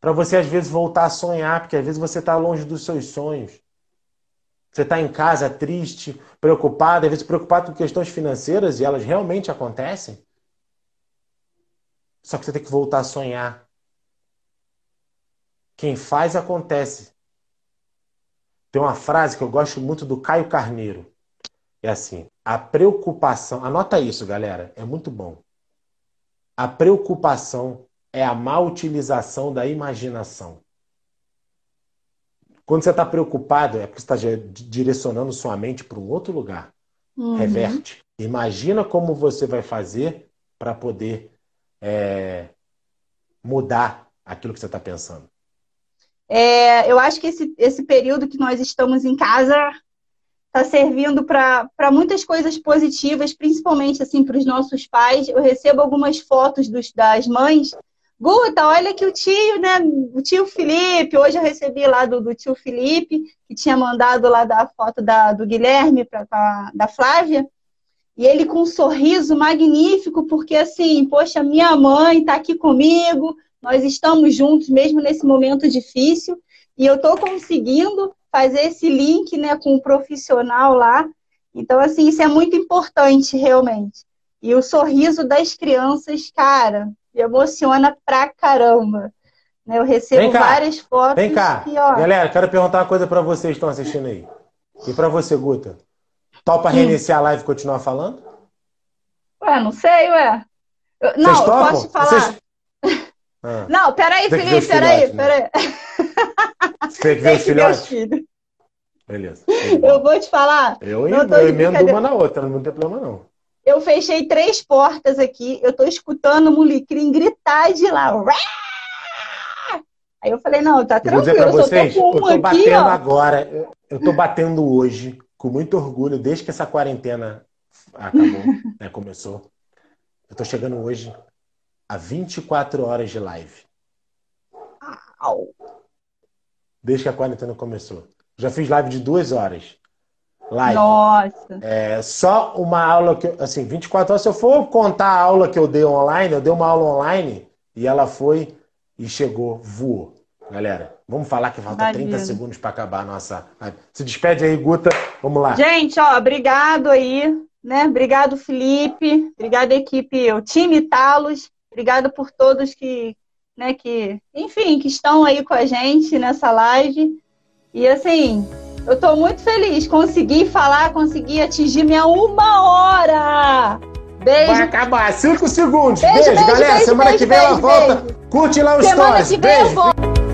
Para você, às vezes, voltar a sonhar, porque às vezes você está longe dos seus sonhos. Você está em casa triste, preocupado, às vezes preocupado com questões financeiras e elas realmente acontecem. Só que você tem que voltar a sonhar. Quem faz, acontece. Tem uma frase que eu gosto muito do Caio Carneiro. É assim: a preocupação. Anota isso, galera, é muito bom. A preocupação é a má utilização da imaginação. Quando você está preocupado, é porque você está direcionando sua mente para um outro lugar. Uhum. Reverte. Imagina como você vai fazer para poder é, mudar aquilo que você está pensando. É, eu acho que esse, esse período que nós estamos em casa está servindo para muitas coisas positivas, principalmente assim para os nossos pais. Eu recebo algumas fotos dos, das mães. Guta, olha que o tio, né? O tio Felipe, hoje eu recebi lá do, do tio Felipe, que tinha mandado lá da foto da, do Guilherme para da Flávia. E ele com um sorriso magnífico, porque assim, poxa, minha mãe está aqui comigo, nós estamos juntos mesmo nesse momento difícil, e eu estou conseguindo fazer esse link né, com o profissional lá. Então, assim, isso é muito importante, realmente. E o sorriso das crianças, cara, me emociona pra caramba. Né, eu recebo várias fotos. Vem cá. Ó... Galera, quero perguntar uma coisa para vocês que estão assistindo aí. E para você, Guta. Topa reiniciar a live e continuar falando? Ué, não sei, ué. Eu, não, posso te falar. Vocês... Ah. Não, peraí, Felipe, peraí, né? peraí. Você que ver os filhotes? Beleza. Eu vou te falar. Eu, eu emendo uma na outra, não tem problema não. Eu fechei três portas aqui, eu tô escutando o Mulicrim gritar de lá. Aí eu falei, não, tá tranquilo, eu vou dizer pra vocês, eu tô, eu tô aqui, batendo ó. agora, eu tô batendo hoje, com muito orgulho, desde que essa quarentena acabou, né, começou. Eu tô chegando hoje a 24 horas de live. Au. Desde que a quarentena começou. Já fiz live de duas horas. Live. Nossa. É, só uma aula que, assim, 24 horas. Se eu for contar a aula que eu dei online, eu dei uma aula online e ela foi e chegou, voou. Galera, vamos falar que falta Imagina. 30 segundos para acabar a nossa. Se despede aí, Guta. Vamos lá. Gente, ó, obrigado aí, né? Obrigado, Felipe. Obrigado, equipe, o time Talos. Obrigado por todos que, né, que, enfim, que estão aí com a gente nessa live. E assim, eu estou muito feliz. Consegui falar, consegui atingir minha uma hora. Beijo. Vai acabar. Cinco segundos. Beijo, beijo, beijo galera. Beijo, Semana que vem ela volta. Curte lá os Semana stories. Que vem beijo. Eu vou...